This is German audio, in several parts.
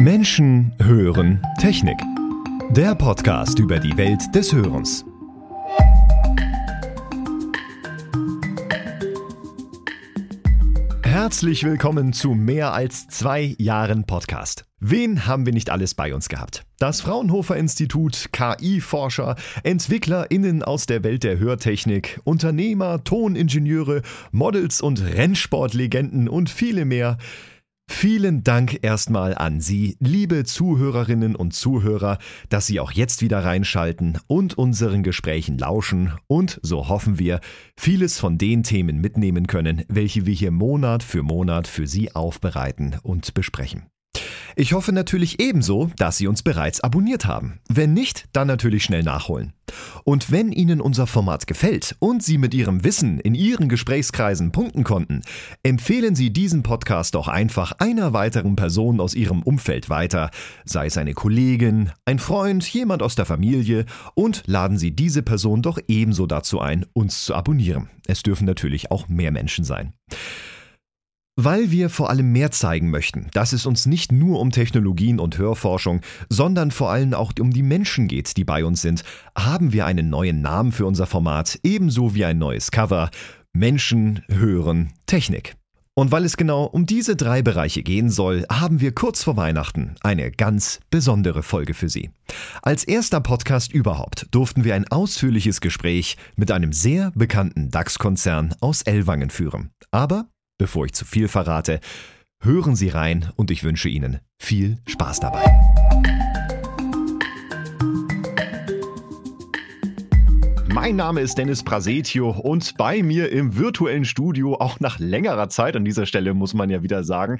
Menschen hören Technik. Der Podcast über die Welt des Hörens. Herzlich willkommen zu mehr als zwei Jahren Podcast. Wen haben wir nicht alles bei uns gehabt? Das Fraunhofer Institut, KI-Forscher, EntwicklerInnen aus der Welt der Hörtechnik, Unternehmer, Toningenieure, Models und Rennsportlegenden und viele mehr. Vielen Dank erstmal an Sie, liebe Zuhörerinnen und Zuhörer, dass Sie auch jetzt wieder reinschalten und unseren Gesprächen lauschen und, so hoffen wir, vieles von den Themen mitnehmen können, welche wir hier Monat für Monat für Sie aufbereiten und besprechen. Ich hoffe natürlich ebenso, dass Sie uns bereits abonniert haben. Wenn nicht, dann natürlich schnell nachholen. Und wenn Ihnen unser Format gefällt und Sie mit Ihrem Wissen in Ihren Gesprächskreisen punkten konnten, empfehlen Sie diesen Podcast doch einfach einer weiteren Person aus Ihrem Umfeld weiter, sei es eine Kollegin, ein Freund, jemand aus der Familie, und laden Sie diese Person doch ebenso dazu ein, uns zu abonnieren. Es dürfen natürlich auch mehr Menschen sein. Weil wir vor allem mehr zeigen möchten, dass es uns nicht nur um Technologien und Hörforschung, sondern vor allem auch um die Menschen geht, die bei uns sind, haben wir einen neuen Namen für unser Format, ebenso wie ein neues Cover. Menschen hören Technik. Und weil es genau um diese drei Bereiche gehen soll, haben wir kurz vor Weihnachten eine ganz besondere Folge für Sie. Als erster Podcast überhaupt durften wir ein ausführliches Gespräch mit einem sehr bekannten DAX-Konzern aus Ellwangen führen. Aber Bevor ich zu viel verrate, hören Sie rein und ich wünsche Ihnen viel Spaß dabei. Mein Name ist Dennis Prasetio und bei mir im virtuellen Studio, auch nach längerer Zeit an dieser Stelle muss man ja wieder sagen,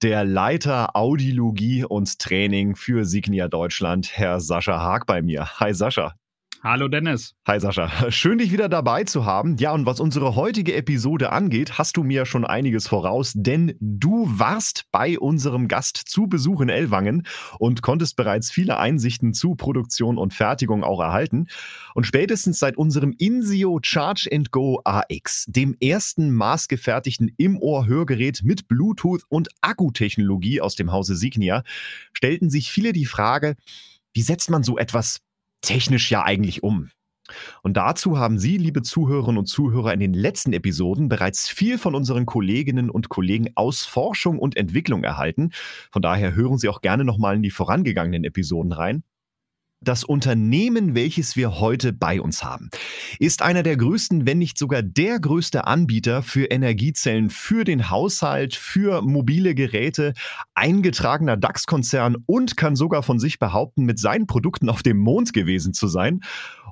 der Leiter Audiologie und Training für Signia Deutschland, Herr Sascha Haag bei mir. Hi Sascha. Hallo Dennis. Hi Sascha. Schön dich wieder dabei zu haben. Ja, und was unsere heutige Episode angeht, hast du mir schon einiges voraus, denn du warst bei unserem Gast zu Besuch in Ellwangen und konntest bereits viele Einsichten zu Produktion und Fertigung auch erhalten. Und spätestens seit unserem Insio Charge Go AX, dem ersten maßgefertigten Im-Ohr-Hörgerät mit Bluetooth und Akkutechnologie aus dem Hause Signia, stellten sich viele die Frage, wie setzt man so etwas technisch ja eigentlich um? Und dazu haben Sie, liebe Zuhörerinnen und Zuhörer, in den letzten Episoden bereits viel von unseren Kolleginnen und Kollegen aus Forschung und Entwicklung erhalten. Von daher hören Sie auch gerne nochmal in die vorangegangenen Episoden rein. Das Unternehmen, welches wir heute bei uns haben, ist einer der größten, wenn nicht sogar der größte Anbieter für Energiezellen für den Haushalt, für mobile Geräte, eingetragener DAX-Konzern und kann sogar von sich behaupten, mit seinen Produkten auf dem Mond gewesen zu sein.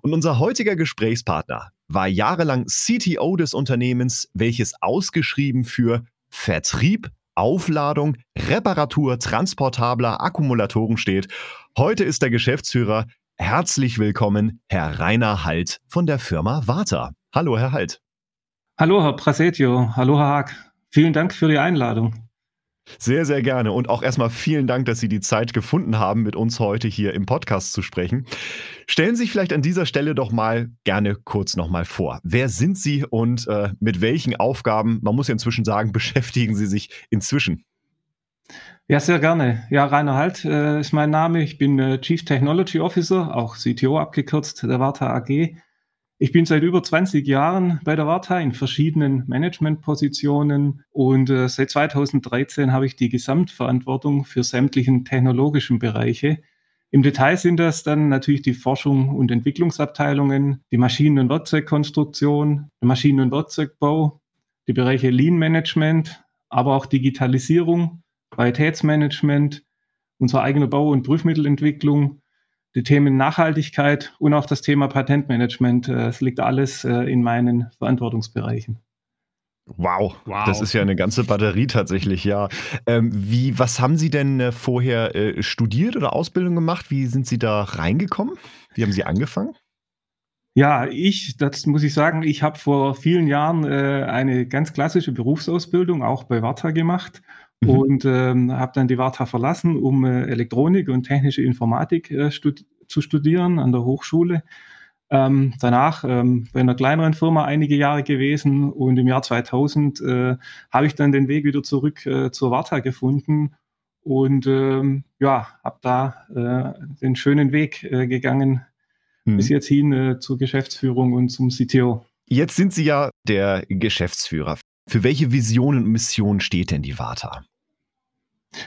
Und unser heutiger Gesprächspartner war jahrelang CTO des Unternehmens, welches ausgeschrieben für Vertrieb, Aufladung, Reparatur transportabler Akkumulatoren steht. Heute ist der Geschäftsführer. Herzlich willkommen, Herr Rainer Halt von der Firma Warta. Hallo, Herr Halt. Hallo, Herr Prasetio. Hallo, Herr Haag. Vielen Dank für die Einladung. Sehr, sehr gerne. Und auch erstmal vielen Dank, dass Sie die Zeit gefunden haben, mit uns heute hier im Podcast zu sprechen. Stellen Sie sich vielleicht an dieser Stelle doch mal gerne kurz nochmal vor. Wer sind Sie und äh, mit welchen Aufgaben, man muss ja inzwischen sagen, beschäftigen Sie sich inzwischen? Ja, sehr gerne. Ja, Rainer Halt äh, ist mein Name. Ich bin äh, Chief Technology Officer, auch CTO abgekürzt, der Warta AG. Ich bin seit über 20 Jahren bei der Warta in verschiedenen Managementpositionen und äh, seit 2013 habe ich die Gesamtverantwortung für sämtlichen technologischen Bereiche. Im Detail sind das dann natürlich die Forschung und Entwicklungsabteilungen, die Maschinen- und Werkzeugkonstruktion, der Maschinen- und Werkzeugbau, die Bereiche Lean Management, aber auch Digitalisierung, Qualitätsmanagement, unsere eigene Bau- und Prüfmittelentwicklung die Themen Nachhaltigkeit und auch das Thema Patentmanagement. Äh, es liegt alles äh, in meinen Verantwortungsbereichen. Wow, wow, das ist ja eine ganze Batterie tatsächlich, ja. Ähm, wie, was haben Sie denn äh, vorher äh, studiert oder Ausbildung gemacht? Wie sind Sie da reingekommen? Wie haben Sie angefangen? Ja, ich, das muss ich sagen, ich habe vor vielen Jahren äh, eine ganz klassische Berufsausbildung auch bei Warta gemacht Mhm. Und ähm, habe dann die Warta verlassen, um äh, Elektronik und technische Informatik äh, stud zu studieren an der Hochschule. Ähm, danach ähm, bei einer kleineren Firma einige Jahre gewesen und im Jahr 2000 äh, habe ich dann den Weg wieder zurück äh, zur Warta gefunden und ähm, ja, habe da äh, den schönen Weg äh, gegangen hm. bis jetzt hin äh, zur Geschäftsführung und zum CTO. Jetzt sind Sie ja der Geschäftsführer. Für welche Visionen und Missionen steht denn die Warta?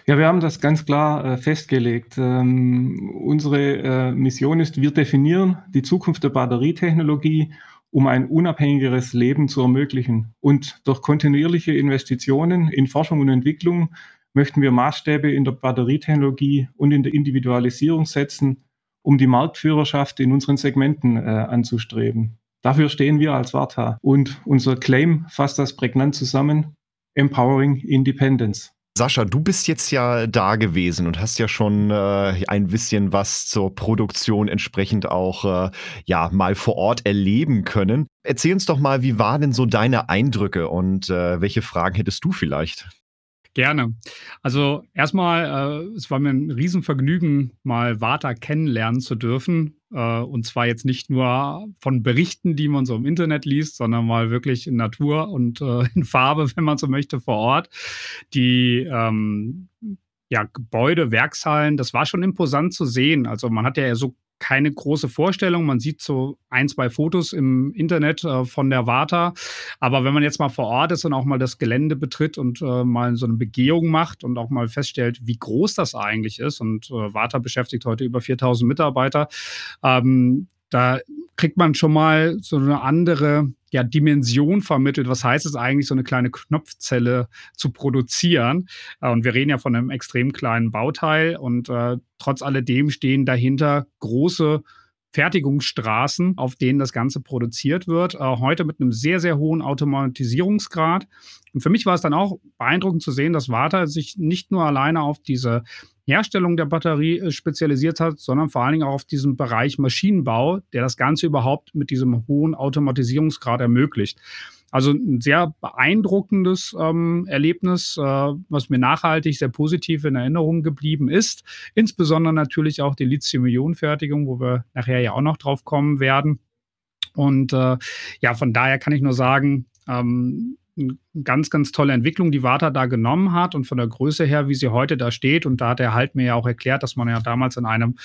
Ja, wir haben das ganz klar äh, festgelegt. Ähm, unsere äh, Mission ist, wir definieren die Zukunft der Batterietechnologie, um ein unabhängigeres Leben zu ermöglichen. Und durch kontinuierliche Investitionen in Forschung und Entwicklung möchten wir Maßstäbe in der Batterietechnologie und in der Individualisierung setzen, um die Marktführerschaft in unseren Segmenten äh, anzustreben. Dafür stehen wir als Warta. Und unser Claim fasst das prägnant zusammen. Empowering Independence. Sascha, du bist jetzt ja da gewesen und hast ja schon äh, ein bisschen was zur Produktion entsprechend auch äh, ja mal vor Ort erleben können. Erzähl uns doch mal, wie waren denn so deine Eindrücke und äh, welche Fragen hättest du vielleicht? Gerne. Also erstmal, äh, es war mir ein Riesenvergnügen, mal Vata kennenlernen zu dürfen. Äh, und zwar jetzt nicht nur von Berichten, die man so im Internet liest, sondern mal wirklich in Natur und äh, in Farbe, wenn man so möchte, vor Ort. Die ähm, ja, Gebäude, Werkshallen, das war schon imposant zu sehen. Also man hat ja so keine große Vorstellung. Man sieht so ein, zwei Fotos im Internet äh, von der Warta. Aber wenn man jetzt mal vor Ort ist und auch mal das Gelände betritt und äh, mal so eine Begehung macht und auch mal feststellt, wie groß das eigentlich ist, und äh, Warta beschäftigt heute über 4000 Mitarbeiter, ähm, da kriegt man schon mal so eine andere ja, Dimension vermittelt. Was heißt es eigentlich, so eine kleine Knopfzelle zu produzieren? Äh, und wir reden ja von einem extrem kleinen Bauteil und äh, trotz alledem stehen dahinter große Fertigungsstraßen, auf denen das Ganze produziert wird. Äh, heute mit einem sehr, sehr hohen Automatisierungsgrad. Und für mich war es dann auch beeindruckend zu sehen, dass Warta sich nicht nur alleine auf diese Herstellung der Batterie äh, spezialisiert hat, sondern vor allen Dingen auch auf diesen Bereich Maschinenbau, der das Ganze überhaupt mit diesem hohen Automatisierungsgrad ermöglicht. Also ein sehr beeindruckendes ähm, Erlebnis, äh, was mir nachhaltig sehr positiv in Erinnerung geblieben ist. Insbesondere natürlich auch die Lithium-Ionen-Fertigung, wo wir nachher ja auch noch drauf kommen werden. Und äh, ja, von daher kann ich nur sagen, ähm, ganz, ganz tolle Entwicklung, die Warta da genommen hat und von der Größe her, wie sie heute da steht. Und da hat er halt mir ja auch erklärt, dass man ja damals in einem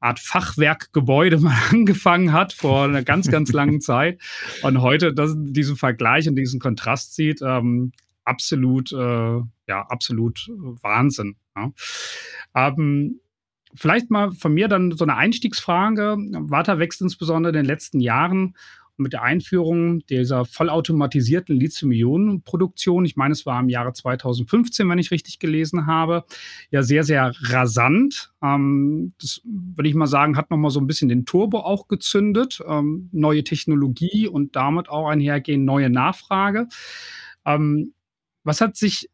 Art Fachwerkgebäude mal angefangen hat vor einer ganz, ganz langen Zeit. Und heute das, diesen Vergleich und diesen Kontrast sieht, ähm, absolut, äh, ja, absolut Wahnsinn. Ja. Ähm, vielleicht mal von mir dann so eine Einstiegsfrage. Warta wächst insbesondere in den letzten Jahren mit der Einführung dieser vollautomatisierten Lithium-Ionen-Produktion, ich meine, es war im Jahre 2015, wenn ich richtig gelesen habe, ja sehr, sehr rasant. Ähm, das würde ich mal sagen, hat nochmal so ein bisschen den Turbo auch gezündet. Ähm, neue Technologie und damit auch einhergehend neue Nachfrage. Ähm, was hat sich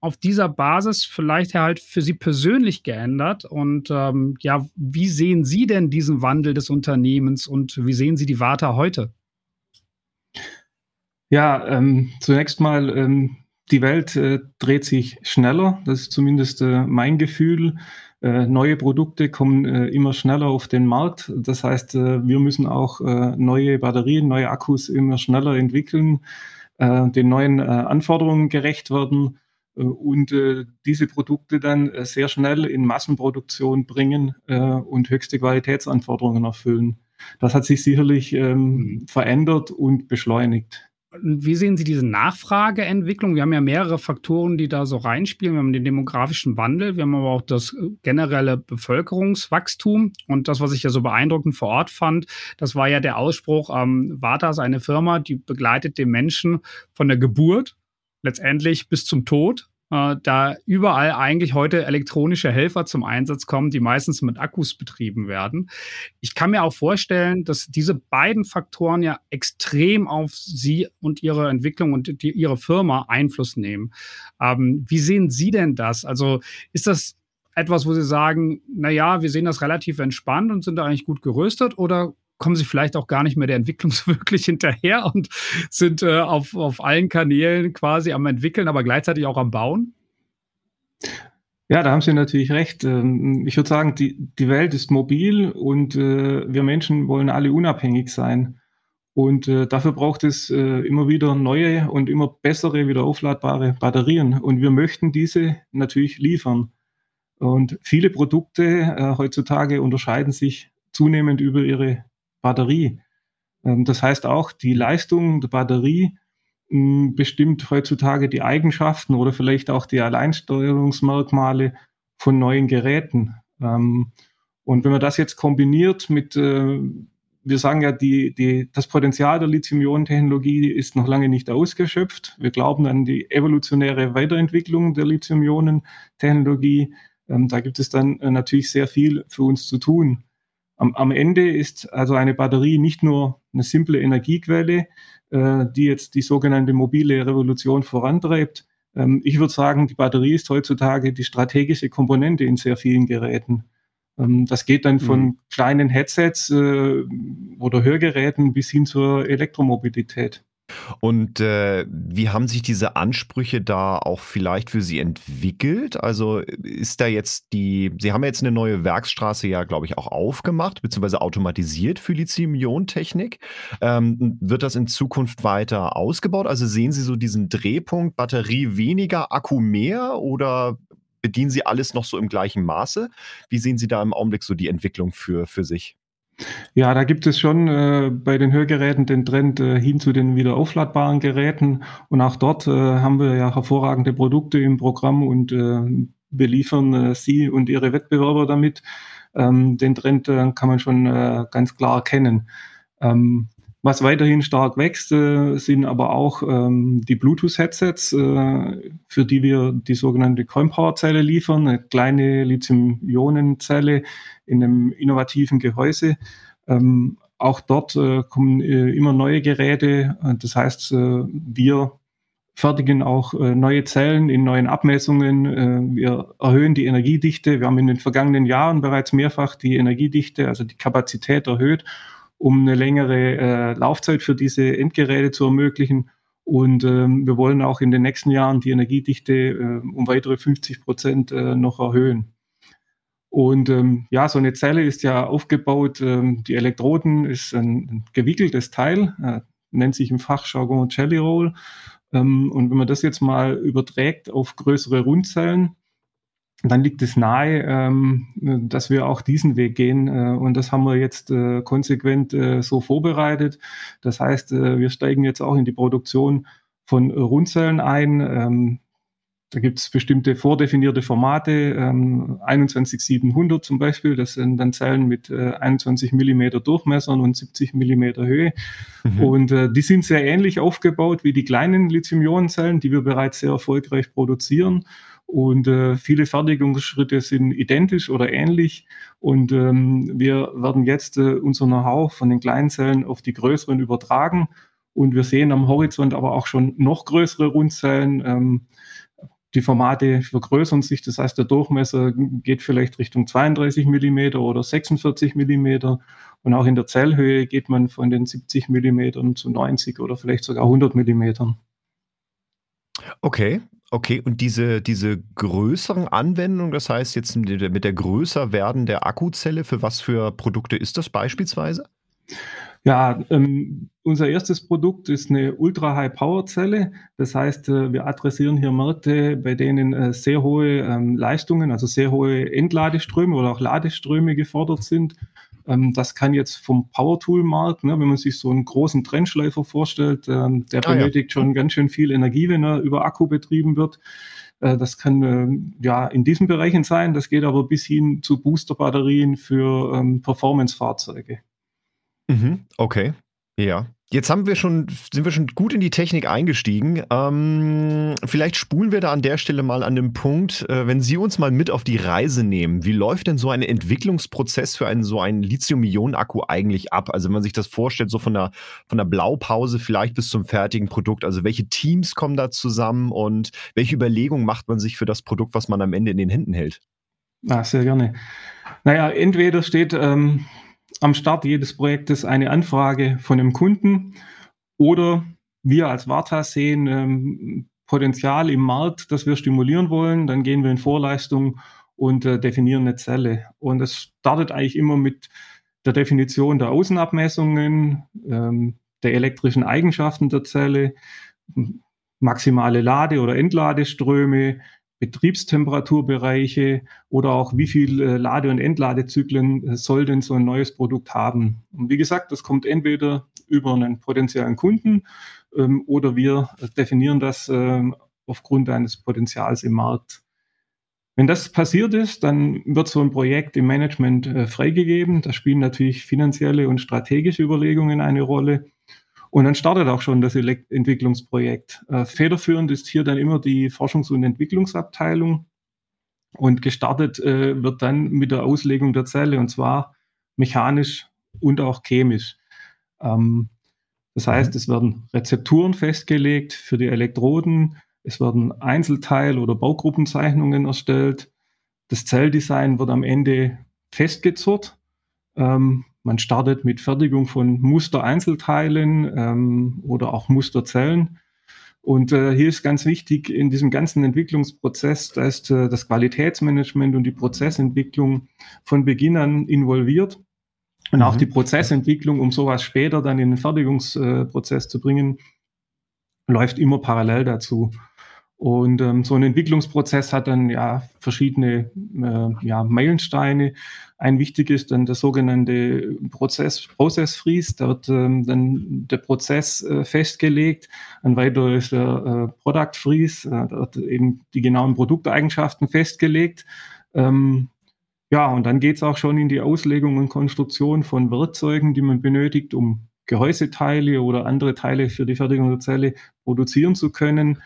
auf dieser Basis vielleicht halt für Sie persönlich geändert? Und ähm, ja, wie sehen Sie denn diesen Wandel des Unternehmens und wie sehen Sie die Warta heute? Ja, ähm, zunächst mal, ähm, die Welt äh, dreht sich schneller. Das ist zumindest äh, mein Gefühl. Äh, neue Produkte kommen äh, immer schneller auf den Markt. Das heißt, äh, wir müssen auch äh, neue Batterien, neue Akkus immer schneller entwickeln, den neuen Anforderungen gerecht werden und diese Produkte dann sehr schnell in Massenproduktion bringen und höchste Qualitätsanforderungen erfüllen. Das hat sich sicherlich ähm, mhm. verändert und beschleunigt. Wie sehen Sie diese Nachfrageentwicklung? Wir haben ja mehrere Faktoren, die da so reinspielen. Wir haben den demografischen Wandel, wir haben aber auch das äh, generelle Bevölkerungswachstum. Und das, was ich ja so beeindruckend vor Ort fand, das war ja der Ausspruch, ähm, Vata ist eine Firma, die begleitet den Menschen von der Geburt letztendlich bis zum Tod äh, da überall eigentlich heute elektronische Helfer zum Einsatz kommen, die meistens mit Akkus betrieben werden. Ich kann mir auch vorstellen, dass diese beiden Faktoren ja extrem auf Sie und Ihre Entwicklung und die, Ihre Firma Einfluss nehmen. Ähm, wie sehen Sie denn das? Also ist das etwas, wo Sie sagen, na ja, wir sehen das relativ entspannt und sind da eigentlich gut gerüstet oder kommen sie vielleicht auch gar nicht mehr der Entwicklung so wirklich hinterher und sind äh, auf, auf allen Kanälen quasi am entwickeln, aber gleichzeitig auch am Bauen? Ja, da haben Sie natürlich recht. Ähm, ich würde sagen, die, die Welt ist mobil und äh, wir Menschen wollen alle unabhängig sein. Und äh, dafür braucht es äh, immer wieder neue und immer bessere, wieder aufladbare Batterien. Und wir möchten diese natürlich liefern. Und viele Produkte heutzutage unterscheiden sich zunehmend über ihre Batterie. Ähm, das heißt auch, die Leistung der Batterie bestimmt heutzutage die Eigenschaften oder vielleicht auch die Alleinsteuerungsmerkmale von neuen Geräten. Ähm, und wenn man das jetzt kombiniert mit, äh, wir sagen ja, die, die, das Potenzial der Lithium-Ionen-Technologie ist noch lange nicht ausgeschöpft. Wir glauben an die evolutionäre Weiterentwicklung der Lithium-Ionen-Technologie. Ähm, da gibt es dann äh, natürlich sehr viel für uns zu tun. Am, am Ende ist also eine Batterie nicht nur eine simple Energiequelle, äh, die jetzt die sogenannte mobile Revolution vorantreibt. Ähm, ich würde sagen, die Batterie ist heutzutage die strategische Komponente in sehr vielen Geräten. Ähm, das geht dann von mhm. kleinen Headsets äh, oder Hörgeräten bis hin zur Elektromobilität. Und äh, wie haben sich diese Ansprüche da auch vielleicht für Sie entwickelt? Also ist da jetzt die, Sie haben jetzt eine neue Werksstraße ja, glaube ich, auch aufgemacht, beziehungsweise automatisiert für Lithium-Ionen-Technik. Ähm, wird das in Zukunft weiter ausgebaut? Also sehen Sie so diesen Drehpunkt, Batterie weniger, Akku mehr oder bedienen Sie alles noch so im gleichen Maße? Wie sehen Sie da im Augenblick so die Entwicklung für, für sich? Ja, da gibt es schon äh, bei den Hörgeräten den Trend äh, hin zu den wieder aufladbaren Geräten. Und auch dort äh, haben wir ja hervorragende Produkte im Programm und äh, beliefern äh, Sie und Ihre Wettbewerber damit. Ähm, den Trend äh, kann man schon ganz klar erkennen. Ähm, was weiterhin stark wächst, äh, sind aber auch ähm, die Bluetooth-Headsets, äh, für die wir die sogenannte Coin-Power-Zelle liefern, eine kleine Lithium-Ionen-Zelle in einem innovativen Gehäuse. Ähm, auch dort äh, kommen äh, immer neue Geräte. Das heißt, äh, wir fertigen auch äh, neue Zellen in neuen Abmessungen. wir erhöhen die Energiedichte. Wir haben in den vergangenen Jahren bereits mehrfach die Energiedichte, also die Kapazität erhöht um eine längere äh, Laufzeit für diese Endgeräte zu ermöglichen. Und ähm, wir wollen auch in den nächsten Jahren die Energiedichte äh, um weitere 50 Prozent äh, noch erhöhen. Und ähm, ja, so eine Zelle ist ja aufgebaut, ähm, die Elektroden ist ein, gewickeltes Teil, äh, nennt sich im Fachjargon Jelly Roll. Ähm, und wenn man das jetzt mal überträgt auf größere Rundzellen, dann liegt es nahe, ähm, dass wir auch diesen Weg gehen. Äh, und das haben wir jetzt äh, konsequent äh, so vorbereitet. Das heißt, wir steigen jetzt auch in die Produktion von Rundzellen ein. Ähm, da gibt es bestimmte vordefinierte Formate, ähm, 21700 zum Beispiel. Das sind dann Zellen mit äh, 21 Millimeter Durchmessern und 70 Millimeter Höhe. Mhm. Und äh, die sind sehr ähnlich aufgebaut wie die kleinen Lithium-Ionen-Zellen, die wir bereits sehr erfolgreich produzieren. Und äh, viele Fertigungsschritte sind identisch oder ähnlich. Und ähm, wir werden jetzt äh, unser Know-how von den kleinen Zellen auf die größeren übertragen. Und wir sehen am Horizont aber auch schon noch größere Rundzellen. Ähm, die Formate vergrößern sich, das heißt, der Durchmesser geht vielleicht Richtung 32 Millimeter oder 46 Millimeter. Und auch in der Zellhöhe geht man von den 70 Millimetern zu 90 oder vielleicht sogar 100 Millimetern. Okay, Okay, und diese, diese größeren Anwendungen, das heißt jetzt mit der größer werden der Akkuzelle, für was für Produkte ist das beispielsweise? Ja, ähm, unser erstes Produkt ist eine Ultra-High-Power-Zelle. Das heißt, äh, wir adressieren hier Märkte, bei denen äh, sehr hohe ähm, Leistungen, also sehr hohe Entladeströme oder auch Ladeströme gefordert sind. Ähm, das kann jetzt vom Power-Tool-Markt, ne, wenn man sich so einen großen Trennschleifer vorstellt, ähm, der ah, benötigt ja. schon ganz schön viel Energie, wenn er über Akku betrieben wird. Äh, das kann äh, ja in diesen Bereichen sein. Das geht aber bis hin zu Booster-Batterien für ähm, Performance-Fahrzeuge. Mhm, okay, ja. Jetzt haben wir schon, sind wir schon gut in die Technik eingestiegen. Ähm, vielleicht spulen wir da an der Stelle mal an dem Punkt, äh, wenn Sie uns mal mit auf die Reise nehmen. Wie läuft denn so ein Entwicklungsprozess für einen so einen Lithium-Ionen-Akku eigentlich ab? Also wenn man sich das vorstellt, so von der, von der Blaupause vielleicht bis zum fertigen Produkt. Also welche Teams kommen da zusammen und welche Überlegungen macht man sich für das Produkt, was man am Ende in den Händen hält? Ah, sehr gerne. Naja, entweder steht ähm, am Start jedes Projektes eine Anfrage von einem Kunden oder wir als Varta sehen ähm, Potenzial im Markt, das wir stimulieren wollen. Dann gehen wir in Vorleistung und äh, definieren eine Zelle. Und es startet eigentlich immer mit der Definition der Außenabmessungen, ähm, der elektrischen Eigenschaften der Zelle, maximale Lade- oder Entladeströme, Betriebstemperaturbereiche oder auch wie viel äh, Lade- und Entladezyklen äh, soll denn so ein neues Produkt haben. Und wie gesagt, das kommt entweder über einen potenziellen Kunden ähm, oder wir definieren das ähm, aufgrund eines Potenzials im Markt. Wenn das passiert ist, dann wird so ein Projekt im Management äh, freigegeben. Da spielen natürlich finanzielle und strategische Überlegungen eine Rolle. Und dann startet auch schon das Entwicklungsprojekt. Äh, federführend ist hier dann immer die Forschungs- und Entwicklungsabteilung. Und gestartet äh, wird dann mit der Auslegung der Zelle, und zwar mechanisch und auch chemisch. Ähm, das heißt, es werden Rezepturen festgelegt für die Elektroden, es werden Einzelteil- oder Baugruppenzeichnungen erstellt. Das Zelldesign wird am Ende festgezurrt. Ähm, man startet mit Fertigung von Mustereinzelteilen ähm, oder auch Musterzellen. Und äh, hier ist ganz wichtig in diesem ganzen Entwicklungsprozess, da ist äh, das Qualitätsmanagement und die Prozessentwicklung von Beginn an involviert. Und mhm. auch die Prozessentwicklung, um sowas später dann in den Fertigungsprozess zu bringen, läuft immer parallel dazu. Und ähm, so ein Entwicklungsprozess hat dann ja verschiedene äh, ja, Meilensteine. Ein wichtig ist dann der sogenannte Prozess, Process Freeze. Da wird ähm, dann der Prozess äh, festgelegt. Ein weiterer ist der äh, Product Freeze. Äh, da wird eben die genauen Produkteigenschaften festgelegt. Ähm, ja, und dann geht es auch schon in die Auslegung und Konstruktion von Werkzeugen, die man benötigt, um Gehäuseteile oder andere Teile für die Fertigung der Zelle produzieren zu können.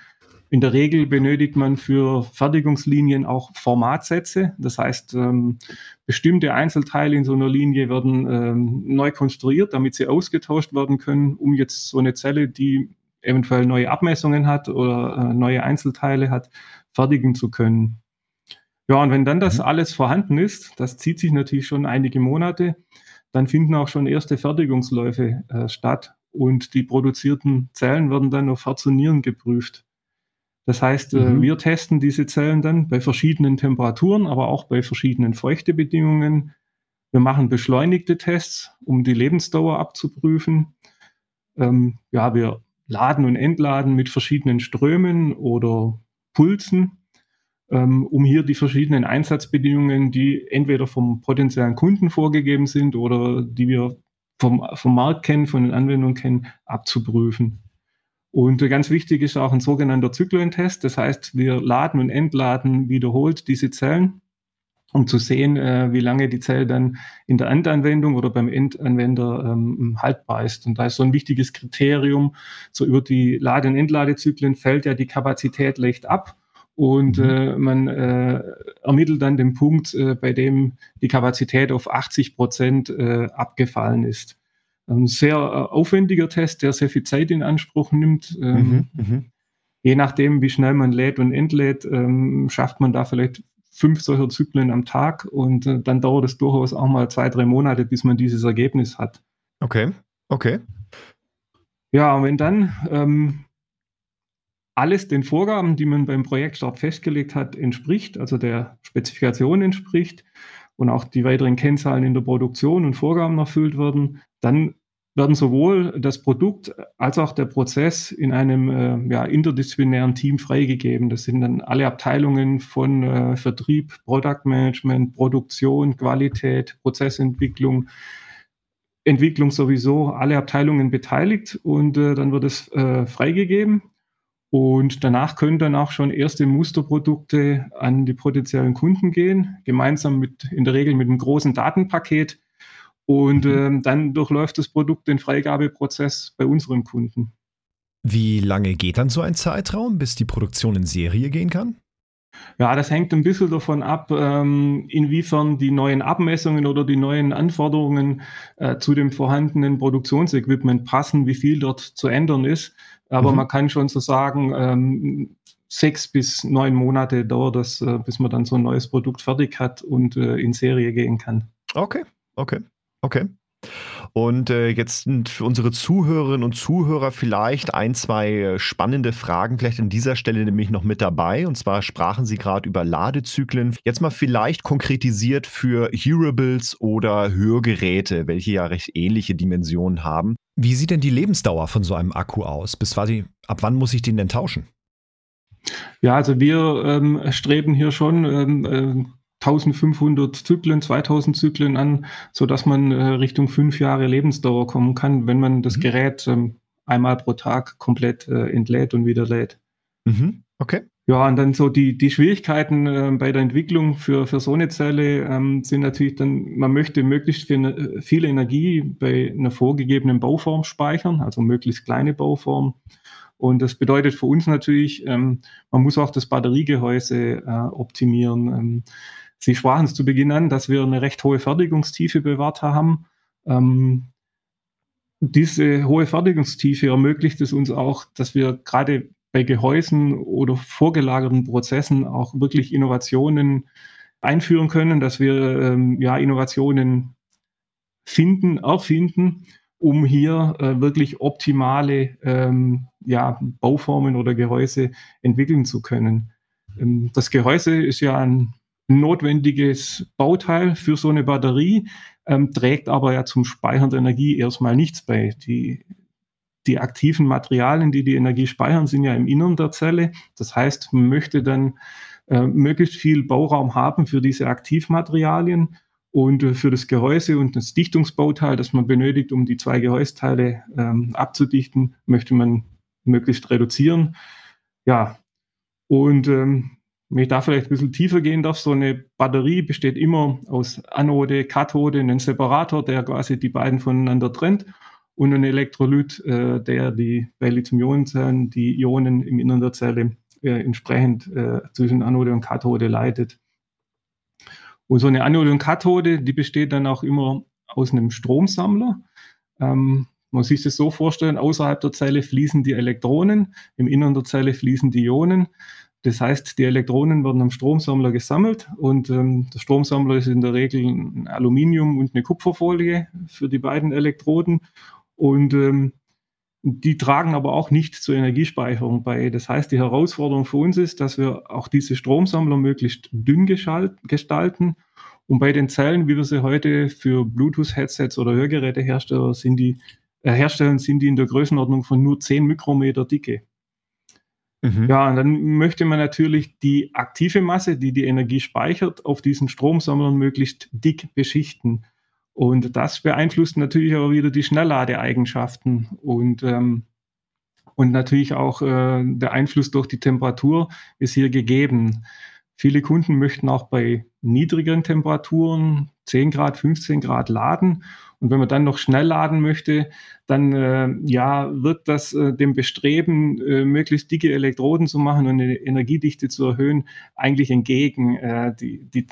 In der Regel benötigt man für Fertigungslinien auch Formatsätze. Das heißt, ähm, bestimmte Einzelteile in so einer Linie werden ähm, neu konstruiert, damit sie ausgetauscht werden können, um jetzt so eine Zelle, die eventuell neue Abmessungen hat oder äh, neue Einzelteile hat, fertigen zu können. Ja, und wenn dann das mhm. alles vorhanden ist, das zieht sich natürlich schon einige Monate, dann finden auch schon erste Fertigungsläufe äh, statt und die produzierten Zellen werden dann auf Herz und Nieren geprüft. Das heißt, äh, mhm. wir testen diese Zellen dann bei verschiedenen Temperaturen, aber auch bei verschiedenen Feuchtebedingungen. Wir machen beschleunigte Tests, um die Lebensdauer abzuprüfen. Ähm, ja, wir laden und entladen mit verschiedenen Strömen oder Pulsen, ähm, um hier die verschiedenen Einsatzbedingungen, die entweder vom potenziellen Kunden vorgegeben sind oder die wir vom, vom Markt kennen, von den Anwendungen kennen, abzuprüfen. Und ganz wichtig ist auch ein sogenannter Zyklentest. Das heißt, wir laden und entladen wiederholt diese Zellen, um zu sehen, äh, wie lange die Zelle dann in der Endanwendung oder beim Endanwender ähm, haltbar ist. Und da ist so ein wichtiges Kriterium. So über die Lade- und Entladezyklen fällt ja die Kapazität leicht ab. Und mhm. äh, man äh, ermittelt dann den Punkt, äh, bei dem die Kapazität auf 80 Prozent äh, abgefallen ist ein sehr äh, aufwendiger Test, der sehr viel Zeit in Anspruch nimmt. Ähm, mhm, mhm, je nachdem, wie schnell man lädt und entlädt, ähm, schafft man da vielleicht fünf solcher Zyklen am Tag und äh, dann dauert es durchaus auch mal zwei, drei Monate, bis man dieses Ergebnis hat. Okay, okay. Ja, und wenn dann ähm, alles den Vorgaben, die man beim Projektstart festgelegt hat, entspricht, also der Spezifikation entspricht, und auch die weiteren Kennzahlen in der Produktion und Vorgaben erfüllt werden, dann werden sowohl das Produkt als auch der Prozess in einem äh, ja, interdisziplinären Team freigegeben. Das sind dann alle Abteilungen von äh, Vertrieb, Product Management, Produktion, Qualität, Prozessentwicklung, Entwicklung sowieso, alle Abteilungen beteiligt und äh, dann wird es äh, freigegeben und danach können dann auch schon erste Musterprodukte an die potenziellen Kunden gehen, gemeinsam mit, in der Regel mit einem großen Datenpaket. Und mhm. äh, dann durchläuft das Produkt den Freigabeprozess bei unseren Kunden. Wie lange geht dann so ein Zeitraum, bis die Produktion in Serie gehen kann? Ja, das hängt ein bisschen davon ab, ähm, inwiefern die neuen Abmessungen oder die neuen Anforderungen äh, zu dem vorhandenen Produktionsequipment passen, wie viel dort zu ändern ist. Aber mhm. man kann schon so sagen, ähm, sechs bis neun Monate dauert das, äh, bis man dann so ein neues Produkt fertig hat und äh, in Serie gehen kann. Okay, okay, okay. Und äh, jetzt sind für unsere Zuhörerinnen und Zuhörer vielleicht ein, zwei äh, spannende Fragen vielleicht an dieser Stelle nämlich noch mit dabei. Und zwar sprachen Sie gerade über Ladezyklen. Jetzt mal vielleicht konkretisiert für Hearables oder Hörgeräte, welche ja recht ähnliche Dimensionen haben. Wie sieht denn die Lebensdauer von so einem Akku aus? Bis quasi, ab wann muss ich den denn tauschen? Ja, also wir ähm, streben hier schon ähm, äh, 1500 Zyklen, 2000 Zyklen an, so dass man äh, Richtung fünf Jahre Lebensdauer kommen kann, wenn man das mhm. Gerät ähm, einmal pro Tag komplett äh, entlädt und wieder lädt. Mhm. Okay. Ja, und dann so die, die Schwierigkeiten äh, bei der Entwicklung für, für so eine Zelle ähm, sind natürlich dann, man möchte möglichst viel, äh, viel Energie bei einer vorgegebenen Bauform speichern, also möglichst kleine Bauform. Und das bedeutet für uns natürlich, ähm, man muss auch das Batteriegehäuse äh, optimieren. Ähm, Sie sprachen es zu Beginn an, dass wir eine recht hohe Fertigungstiefe bewahrt haben. Ähm, diese hohe Fertigungstiefe ermöglicht es uns auch, dass wir gerade bei Gehäusen oder vorgelagerten Prozessen auch wirklich Innovationen einführen können, dass wir ähm, ja Innovationen finden, erfinden, um hier äh, wirklich optimale ähm, ja, Bauformen oder Gehäuse entwickeln zu können. Ähm, das Gehäuse ist ja ein notwendiges Bauteil für so eine Batterie, ähm, trägt aber ja zum Speichern der Energie erstmal nichts bei. Die, die aktiven Materialien, die die Energie speichern, sind ja im Innern der Zelle. Das heißt, man möchte dann äh, möglichst viel Bauraum haben für diese Aktivmaterialien und äh, für das Gehäuse und das Dichtungsbauteil, das man benötigt, um die zwei Gehäusteile ähm, abzudichten, möchte man möglichst reduzieren. Ja, und ähm, wenn ich da vielleicht ein bisschen tiefer gehen darf, so eine Batterie besteht immer aus Anode, Kathode, einen Separator, der quasi die beiden voneinander trennt und ein Elektrolyt, äh, der die bei Lithium-Ionen-Zellen die Ionen im Innern der Zelle äh, entsprechend äh, zwischen Anode und Kathode leitet. Und so eine Anode und Kathode, die besteht dann auch immer aus einem Stromsammler. Ähm, man muss sich das so vorstellen, außerhalb der Zelle fließen die Elektronen, im Innern der Zelle fließen die Ionen. Das heißt, die Elektronen werden am Stromsammler gesammelt und ähm, der Stromsammler ist in der Regel ein Aluminium und eine Kupferfolie für die beiden Elektroden und ähm, die tragen aber auch nicht zur Energiespeicherung bei. Das heißt, die Herausforderung für uns ist, dass wir auch diese Stromsammler möglichst dünn gestalten. Und bei den Zellen, wie wir sie heute für Bluetooth-Headsets oder Hörgerätehersteller sind die, äh, herstellen, sind die in der Größenordnung von nur 10 Mikrometer Dicke. Mhm. Ja, und dann möchte man natürlich die aktive Masse, die die Energie speichert, auf diesen Stromsammlern möglichst dick beschichten. Und das beeinflusst natürlich auch wieder die Schnellladeeigenschaften und, ähm, und natürlich auch äh, der Einfluss durch die Temperatur ist hier gegeben. Viele Kunden möchten auch bei niedrigeren Temperaturen 10 Grad, 15 Grad laden und wenn man dann noch schnell laden möchte, dann äh, ja, wird das äh, dem Bestreben, äh, möglichst dicke Elektroden zu machen und eine Energiedichte zu erhöhen, eigentlich entgegen. Äh, die, die,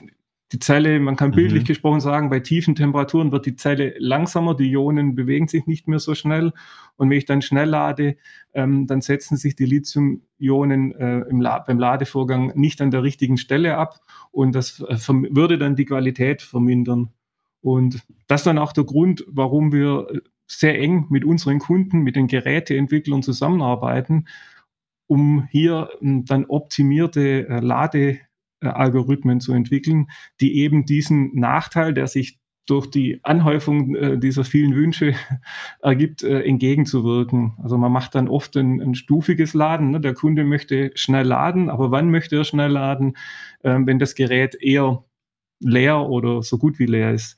die Zelle, man kann bildlich mhm. gesprochen sagen, bei tiefen Temperaturen wird die Zelle langsamer, die Ionen bewegen sich nicht mehr so schnell. Und wenn ich dann schnell lade, ähm, dann setzen sich die Lithium-Ionen äh, La beim Ladevorgang nicht an der richtigen Stelle ab und das äh, würde dann die Qualität vermindern. Und das ist dann auch der Grund, warum wir sehr eng mit unseren Kunden, mit den Geräteentwicklern zusammenarbeiten, um hier hm, dann optimierte äh, Ladealgorithmen zu entwickeln, die eben diesen Nachteil, der sich durch die Anhäufung äh, dieser vielen Wünsche ergibt, äh, entgegenzuwirken. Also man macht dann oft ein, ein stufiges Laden. Ne? Der Kunde möchte schnell laden, aber wann möchte er schnell laden? Ähm, wenn das Gerät eher leer oder so gut wie leer ist.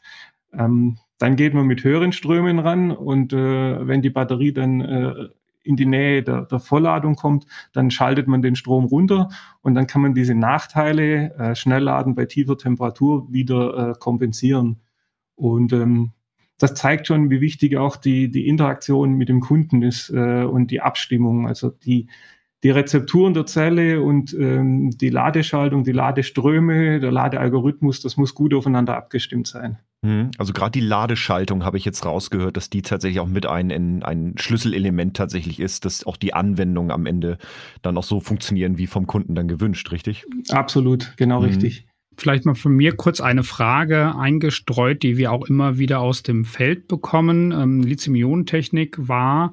Ähm, dann geht man mit höheren Strömen ran und äh, wenn die Batterie dann äh, in die Nähe der, der, Vollladung kommt, dann schaltet man den Strom runter und dann kann man diese Nachteile, äh, Schnellladen bei tiefer Temperatur, wieder äh, kompensieren. Und ähm, das zeigt schon, wie wichtig auch die, die Interaktion mit dem Kunden ist äh, und die Abstimmung. Also die, die Rezepturen der Zelle und ähm, die Ladeschaltung, die Ladeströme, der Ladealgorithmus, das muss gut aufeinander abgestimmt sein. Mhm. Also gerade die Ladeschaltung habe ich jetzt rausgehört, dass die tatsächlich auch mit ein, ein Schlüsselelement tatsächlich ist, dass auch die Anwendungen am Ende dann auch so funktionieren, wie vom Kunden dann gewünscht, richtig? Absolut, genau mhm. richtig. Vielleicht mal von mir kurz eine Frage eingestreut, die wir auch immer wieder aus dem Feld bekommen. Ähm, Lithium-Ionen-Technik war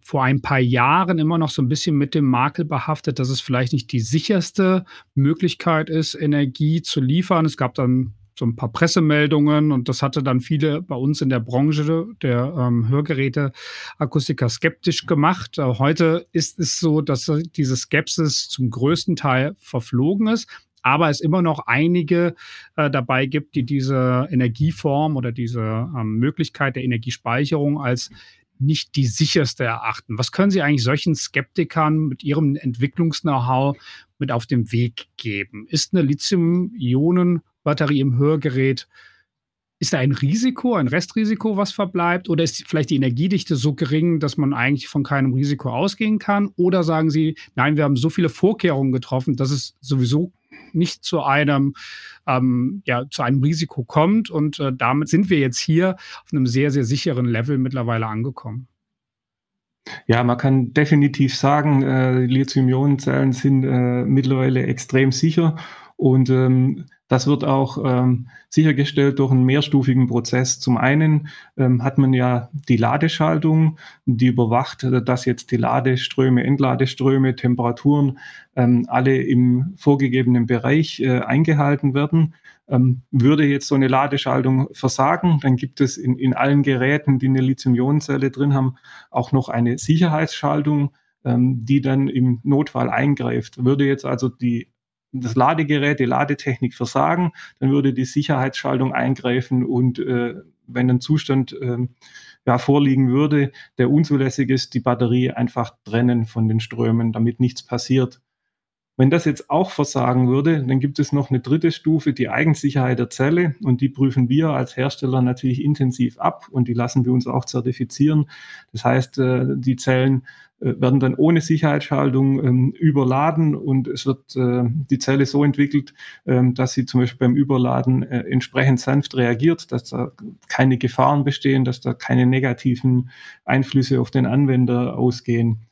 vor ein paar Jahren immer noch so ein bisschen mit dem Makel behaftet, dass es vielleicht nicht die sicherste Möglichkeit ist, Energie zu liefern. Es gab dann so ein paar Pressemeldungen und das hatte dann viele bei uns in der Branche der ähm, Hörgeräte Akustiker skeptisch gemacht. Äh, heute ist es so, dass diese Skepsis zum größten Teil verflogen ist aber es immer noch einige äh, dabei gibt, die diese Energieform oder diese ähm, Möglichkeit der Energiespeicherung als nicht die sicherste erachten. Was können Sie eigentlich solchen Skeptikern mit ihrem Entwicklungs-Know-how mit auf den Weg geben? Ist eine Lithium-Ionen-Batterie im Hörgerät ist da ein Risiko, ein Restrisiko, was verbleibt? Oder ist vielleicht die Energiedichte so gering, dass man eigentlich von keinem Risiko ausgehen kann? Oder sagen Sie, nein, wir haben so viele Vorkehrungen getroffen, dass es sowieso nicht zu einem, ähm, ja, zu einem Risiko kommt. Und äh, damit sind wir jetzt hier auf einem sehr, sehr sicheren Level mittlerweile angekommen. Ja, man kann definitiv sagen, äh, Lithium-Ionen-Zellen sind äh, mittlerweile extrem sicher und ähm, das wird auch ähm, sichergestellt durch einen mehrstufigen Prozess. Zum einen ähm, hat man ja die Ladeschaltung, die überwacht, dass jetzt die Ladeströme, Entladeströme, Temperaturen ähm, alle im vorgegebenen Bereich äh, eingehalten werden. Ähm, würde jetzt so eine Ladeschaltung versagen, dann gibt es in, in allen Geräten, die eine Lithium-Ionen-Zelle drin haben, auch noch eine Sicherheitsschaltung, ähm, die dann im Notfall eingreift. Würde jetzt also die das Ladegerät, die Ladetechnik versagen, dann würde die Sicherheitsschaltung eingreifen und äh, wenn ein Zustand äh, ja, vorliegen würde, der unzulässig ist, die Batterie einfach trennen von den Strömen, damit nichts passiert. Wenn das jetzt auch versagen würde, dann gibt es noch eine dritte Stufe, die Eigensicherheit der Zelle. Und die prüfen wir als Hersteller natürlich intensiv ab und die lassen wir uns auch zertifizieren. Das heißt, äh, die Zellen äh, werden dann ohne Sicherheitsschaltung ähm, überladen und es wird äh, die Zelle so entwickelt, ähm, dass sie zum Beispiel beim Überladen entsprechend sanft reagiert, dass da keine Gefahren bestehen, dass da keine negativen Einflüsse auf den Anwender ausgehen.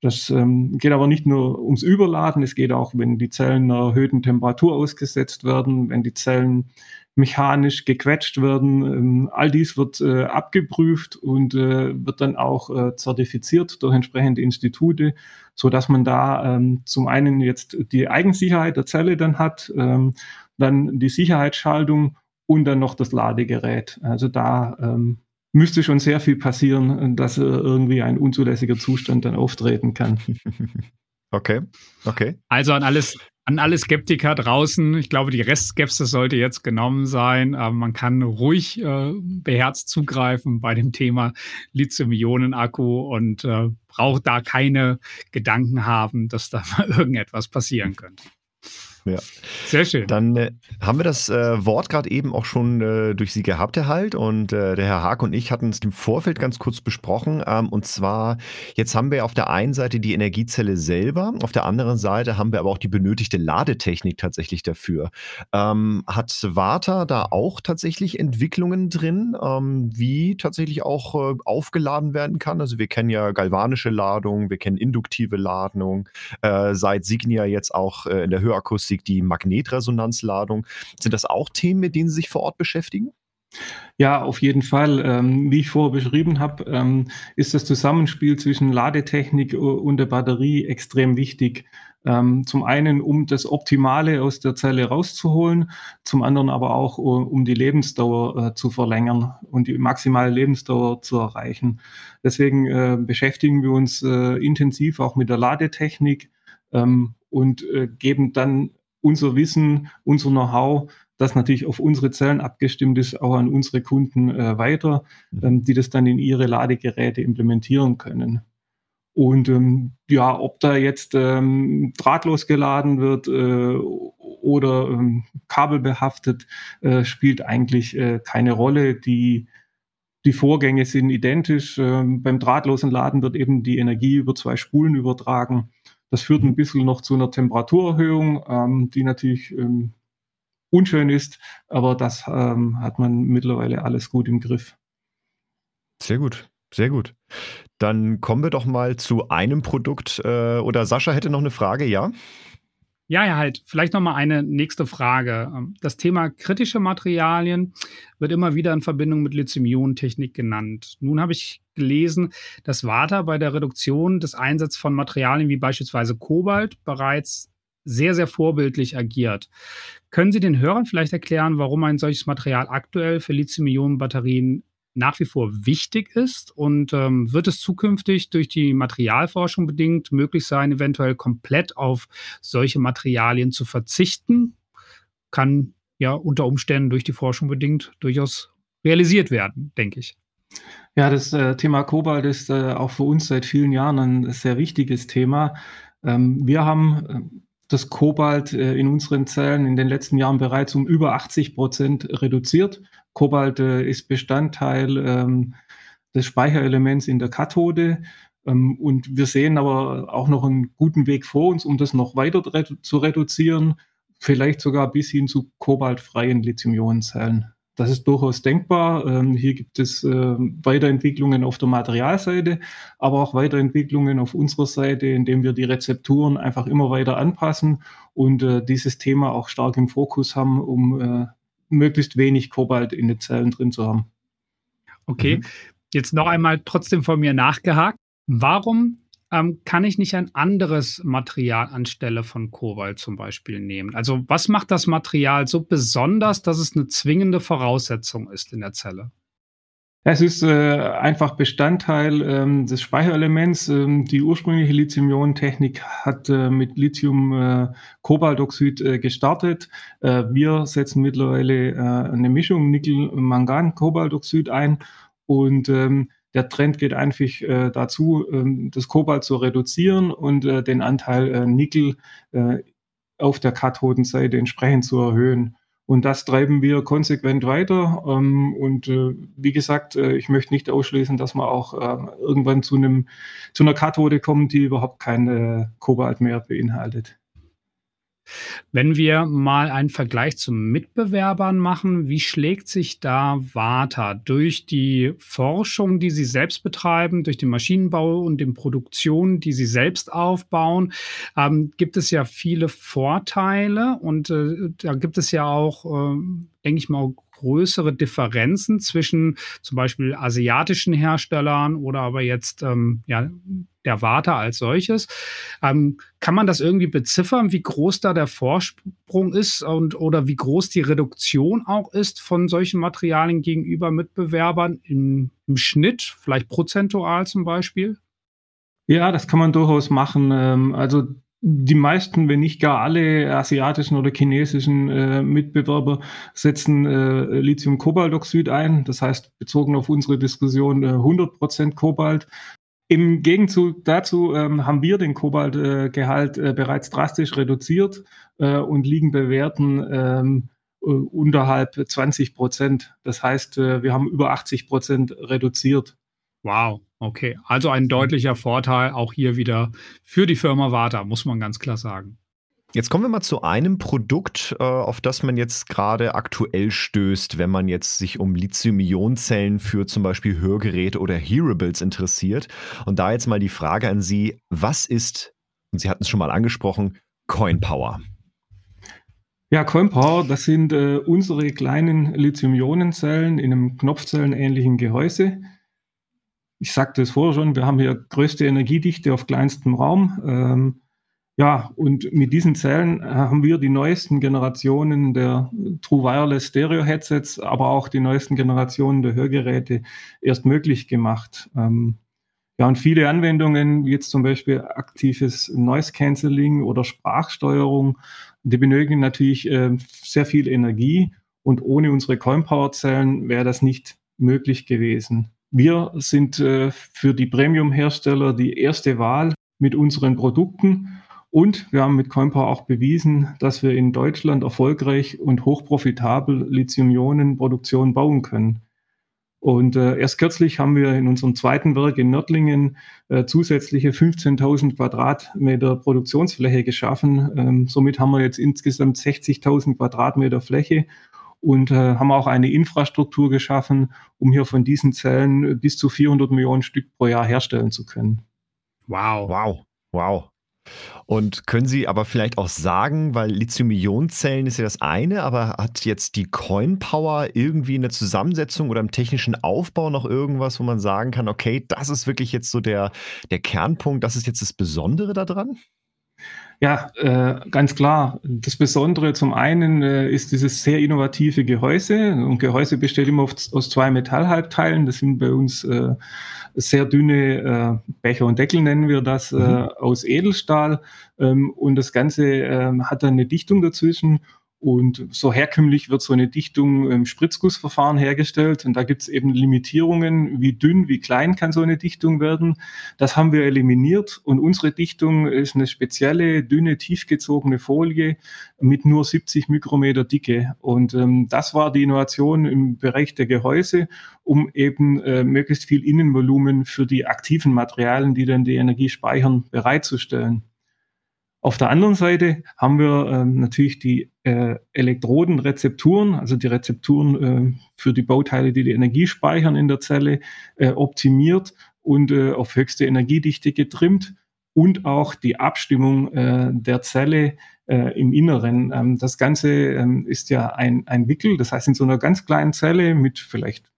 Das ähm, geht aber nicht nur ums Überladen, es geht auch, wenn die Zellen einer erhöhten Temperatur ausgesetzt werden, wenn die Zellen mechanisch gequetscht werden. Ähm, all dies wird äh, abgeprüft und äh, wird dann auch äh, zertifiziert durch entsprechende Institute, so dass man da ähm, zum einen jetzt die Eigensicherheit der Zelle dann hat, ähm, dann die Sicherheitsschaltung und dann noch das Ladegerät. Also da ähm, müsste schon sehr viel passieren, dass irgendwie ein unzulässiger Zustand dann auftreten kann. Okay, okay. Also an alles, an alle Skeptiker draußen, ich glaube, die Restskepsis sollte jetzt genommen sein. Aber man kann ruhig äh, beherzt zugreifen bei dem Thema Lithium-Ionen-Akku und äh, braucht da keine Gedanken haben, dass da mal irgendetwas passieren könnte. Ja. Sehr schön. Dann äh, haben wir das äh, Wort gerade eben auch schon äh, durch Sie gehabt, Herr Halt. Und äh, der Herr Haag und ich hatten es im Vorfeld ganz kurz besprochen. Ähm, und zwar, jetzt haben wir auf der einen Seite die Energiezelle selber, auf der anderen Seite haben wir aber auch die benötigte Ladetechnik tatsächlich dafür. Ähm, hat Warta da auch tatsächlich Entwicklungen drin, ähm, wie tatsächlich auch äh, aufgeladen werden kann? Also wir kennen ja galvanische Ladung, wir kennen induktive Ladung, äh, seit Signia jetzt auch in der Hörakustik Akustik, die Magnetresonanzladung. Sind das auch Themen, mit denen Sie sich vor Ort beschäftigen? Ja, auf jeden Fall. Ähm, wie ich vorher beschrieben habe, ähm, ist das Zusammenspiel zwischen Ladetechnik und der Batterie extrem wichtig. Ähm, zum einen, um das Optimale aus der Zelle rauszuholen, zum anderen aber auch, um die Lebensdauer äh, zu verlängern und die maximale Lebensdauer zu erreichen. Deswegen äh, beschäftigen wir uns äh, intensiv auch mit der Ladetechnik und äh, geben dann unser Wissen, unser Know-how, das natürlich auf unsere Zellen abgestimmt ist, auch an unsere Kunden äh, weiter, mhm. ähm, die das dann in ihre Ladegeräte implementieren können. Und ähm, ja, ob da jetzt ähm, drahtlos geladen wird äh, oder ähm, kabelbehaftet, äh, spielt eigentlich äh, keine Rolle. Die, die Vorgänge sind identisch. Ähm, beim drahtlosen Laden wird eben die Energie über zwei Spulen übertragen. Das führt ein bisschen noch zu einer Temperaturerhöhung, ähm, die natürlich ähm, unschön ist, aber das ähm, hat man mittlerweile alles gut im Griff. Sehr gut, sehr gut. Dann kommen wir doch mal zu einem Produkt. Äh, oder Sascha hätte noch eine Frage, ja? Ja, ja, halt. Vielleicht noch mal eine nächste Frage. Ähm, das Thema kritische Materialien wird immer wieder in Verbindung mit Lithium-Ionen-Technik genannt. Nun habe ich gelesen, dass Warta bei der Reduktion des Einsatzes von Materialien wie beispielsweise Kobalt bereits sehr, sehr vorbildlich agiert. Können Sie den Hörern vielleicht erklären, warum ein solches Material aktuell für Lithium-Ionen-Batterien nach wie vor wichtig ist? Und ähm, wird es zukünftig durch die Materialforschung bedingt möglich sein, eventuell komplett auf solche Materialien zu verzichten? Kann ja unter Umständen durch die Forschung bedingt durchaus realisiert werden, denke ich. Ja, das äh, Thema Kobalt ist äh, auch für uns seit vielen Jahren ein sehr wichtiges Thema. Ähm, wir haben äh, das Kobalt äh, in unseren Zellen in den letzten Jahren bereits um über 80 Prozent reduziert. Kobalt ist Bestandteil ähm, des Speicherelements in der Kathode. Ähm, und wir sehen aber auch noch einen guten Weg vor uns, um das noch weiter zu reduzieren, vielleicht sogar bis hin zu kobaltfreien Lithium-Ionen-Zellen. Das ist durchaus denkbar. Ähm, hier gibt es äh, Weiterentwicklungen auf der Materialseite, aber auch Weiterentwicklungen auf unserer Seite, indem wir die Rezepturen einfach immer weiter anpassen und äh, dieses Thema auch stark im Fokus haben, um äh, möglichst wenig Kobalt in den Zellen drin zu haben. Okay, mhm. jetzt noch einmal trotzdem von mir nachgehakt. Warum ähm, kann ich nicht ein anderes Material anstelle von Kobalt zum Beispiel nehmen? Also was macht das Material so besonders, dass es eine zwingende Voraussetzung ist in der Zelle? Es ist äh, einfach Bestandteil ähm, des Speicherelements. Ähm, die ursprüngliche Lithium-Ionen-Technik hat äh, mit Lithium-Kobaltoxid äh, äh, gestartet. Äh, wir setzen mittlerweile äh, eine Mischung Nickel-Mangan-Kobaltoxid ein und ähm, der Trend geht einfach äh, dazu, äh, das Kobalt zu reduzieren und äh, den Anteil äh, Nickel auf der Kathodenseite entsprechend zu erhöhen. Und das treiben wir konsequent weiter. Ähm, und äh, wie gesagt, äh, ich möchte nicht ausschließen, dass wir auch äh, irgendwann zu, einem, zu einer Kathode kommen, die überhaupt kein äh, Kobalt mehr beinhaltet. Wenn wir mal einen Vergleich zu Mitbewerbern machen, wie schlägt sich da Warta? Durch die Forschung, die Sie selbst betreiben, durch den Maschinenbau und den Produktionen, die Sie selbst aufbauen, ähm, gibt es ja viele Vorteile und äh, da gibt es ja auch, äh, denke ich mal, größere Differenzen zwischen zum Beispiel asiatischen Herstellern oder aber jetzt ähm, ja, der Warte als solches. Ähm, kann man das irgendwie beziffern, wie groß da der Vorsprung ist und oder wie groß die Reduktion auch ist von solchen Materialien gegenüber Mitbewerbern im, im Schnitt, vielleicht prozentual zum Beispiel? Ja, das kann man durchaus machen. Ähm, also die meisten, wenn nicht gar alle asiatischen oder chinesischen äh, Mitbewerber setzen äh, Lithium-Kobaltoxid ein. Das heißt, bezogen auf unsere Diskussion äh, 100% Kobalt. Im Gegenzug dazu ähm, haben wir den Kobaltgehalt äh, bereits drastisch reduziert äh, und liegen bei Werten ähm, äh, unterhalb 20 Prozent. Das heißt, äh, wir haben über 80 Prozent reduziert. Wow, okay. Also ein deutlicher Vorteil auch hier wieder für die Firma Warta, muss man ganz klar sagen. Jetzt kommen wir mal zu einem Produkt, äh, auf das man jetzt gerade aktuell stößt, wenn man jetzt sich um Lithium-Ionen-Zellen für zum Beispiel Hörgeräte oder Hearables interessiert. Und da jetzt mal die Frage an Sie, was ist, und Sie hatten es schon mal angesprochen, CoinPower? Ja, CoinPower, das sind äh, unsere kleinen Lithium-Ionen-Zellen in einem knopfzellenähnlichen Gehäuse ich sagte es vorher schon, wir haben hier größte Energiedichte auf kleinstem Raum. Ähm, ja, und mit diesen Zellen haben wir die neuesten Generationen der True Wireless Stereo Headsets, aber auch die neuesten Generationen der Hörgeräte erst möglich gemacht. Ähm, ja, und viele Anwendungen, wie jetzt zum Beispiel aktives Noise Cancelling oder Sprachsteuerung, die benötigen natürlich äh, sehr viel Energie und ohne unsere Coin Power Zellen wäre das nicht möglich gewesen. Wir sind äh, für die Premium-Hersteller die erste Wahl mit unseren Produkten. Und wir haben mit Coinpower auch bewiesen, dass wir in Deutschland erfolgreich und hochprofitabel Lithium-Ionen-Produktion bauen können. Und äh, erst kürzlich haben wir in unserem zweiten Werk in Nördlingen äh, zusätzliche 15.000 Quadratmeter Produktionsfläche geschaffen. Ähm, somit haben wir jetzt insgesamt 60.000 Quadratmeter Fläche und äh, haben auch eine Infrastruktur geschaffen, um hier von diesen Zellen bis zu 400 Millionen Stück pro Jahr herstellen zu können. Wow. Wow. Wow. Und können Sie aber vielleicht auch sagen, weil Lithium-Ionen-Zellen ist ja das eine, aber hat jetzt die Coin Power irgendwie in der Zusammensetzung oder im technischen Aufbau noch irgendwas, wo man sagen kann, okay, das ist wirklich jetzt so der, der Kernpunkt, das ist jetzt das Besondere daran? Ja, äh, ganz klar. Das Besondere zum einen äh, ist dieses sehr innovative Gehäuse. Und Gehäuse besteht immer aus, aus zwei Metallhalbteilen. Das sind bei uns äh, sehr dünne äh, Becher und Deckel, nennen wir das, äh, mhm. aus Edelstahl. Ähm, und das Ganze äh, hat dann eine Dichtung dazwischen und so herkömmlich wird so eine Dichtung im Spritzgussverfahren hergestellt. Und da gibt es eben Limitierungen, wie dünn, wie klein kann so eine Dichtung werden. Das haben wir eliminiert. Und unsere Dichtung ist eine spezielle, dünne, tiefgezogene Folie mit nur 70 Mikrometer Dicke. Und ähm, das war die Innovation im Bereich der Gehäuse, um eben äh, möglichst viel Innenvolumen für die aktiven Materialien, die dann die Energie speichern, bereitzustellen. Auf der anderen Seite haben wir ähm, natürlich die äh, Elektrodenrezepturen, also die Rezepturen äh, für die Bauteile, die die Energie speichern in der Zelle, äh, optimiert und äh, auf höchste Energiedichte getrimmt und auch die Abstimmung äh, der Zelle äh, im Inneren. Ähm, das Ganze ähm, ist ja ein, ein Wickel, das heißt in so einer ganz kleinen Zelle mit vielleicht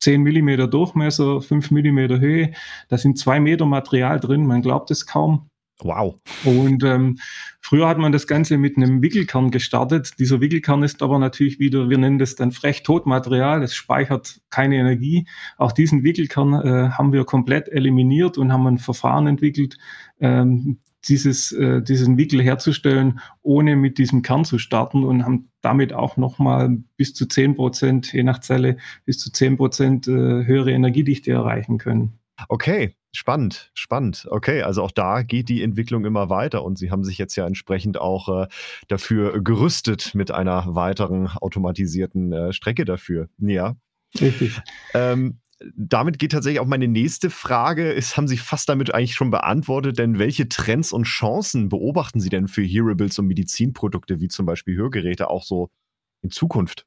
10 Millimeter Durchmesser, 5 Millimeter Höhe, da sind zwei Meter Material drin, man glaubt es kaum. Wow. Und ähm, früher hat man das Ganze mit einem Wickelkern gestartet. Dieser Wickelkern ist aber natürlich wieder, wir nennen das dann frech Totmaterial. Es speichert keine Energie. Auch diesen Wickelkern äh, haben wir komplett eliminiert und haben ein Verfahren entwickelt, ähm, dieses, äh, diesen Wickel herzustellen, ohne mit diesem Kern zu starten und haben damit auch nochmal bis zu 10 Prozent, je nach Zelle, bis zu 10 Prozent äh, höhere Energiedichte erreichen können. Okay, Spannend, spannend. Okay, also auch da geht die Entwicklung immer weiter und Sie haben sich jetzt ja entsprechend auch äh, dafür gerüstet mit einer weiteren automatisierten äh, Strecke dafür. Ja. Richtig. Ähm, damit geht tatsächlich auch meine nächste Frage. Ist, haben Sie fast damit eigentlich schon beantwortet, denn welche Trends und Chancen beobachten Sie denn für Hearables und Medizinprodukte wie zum Beispiel Hörgeräte auch so in Zukunft?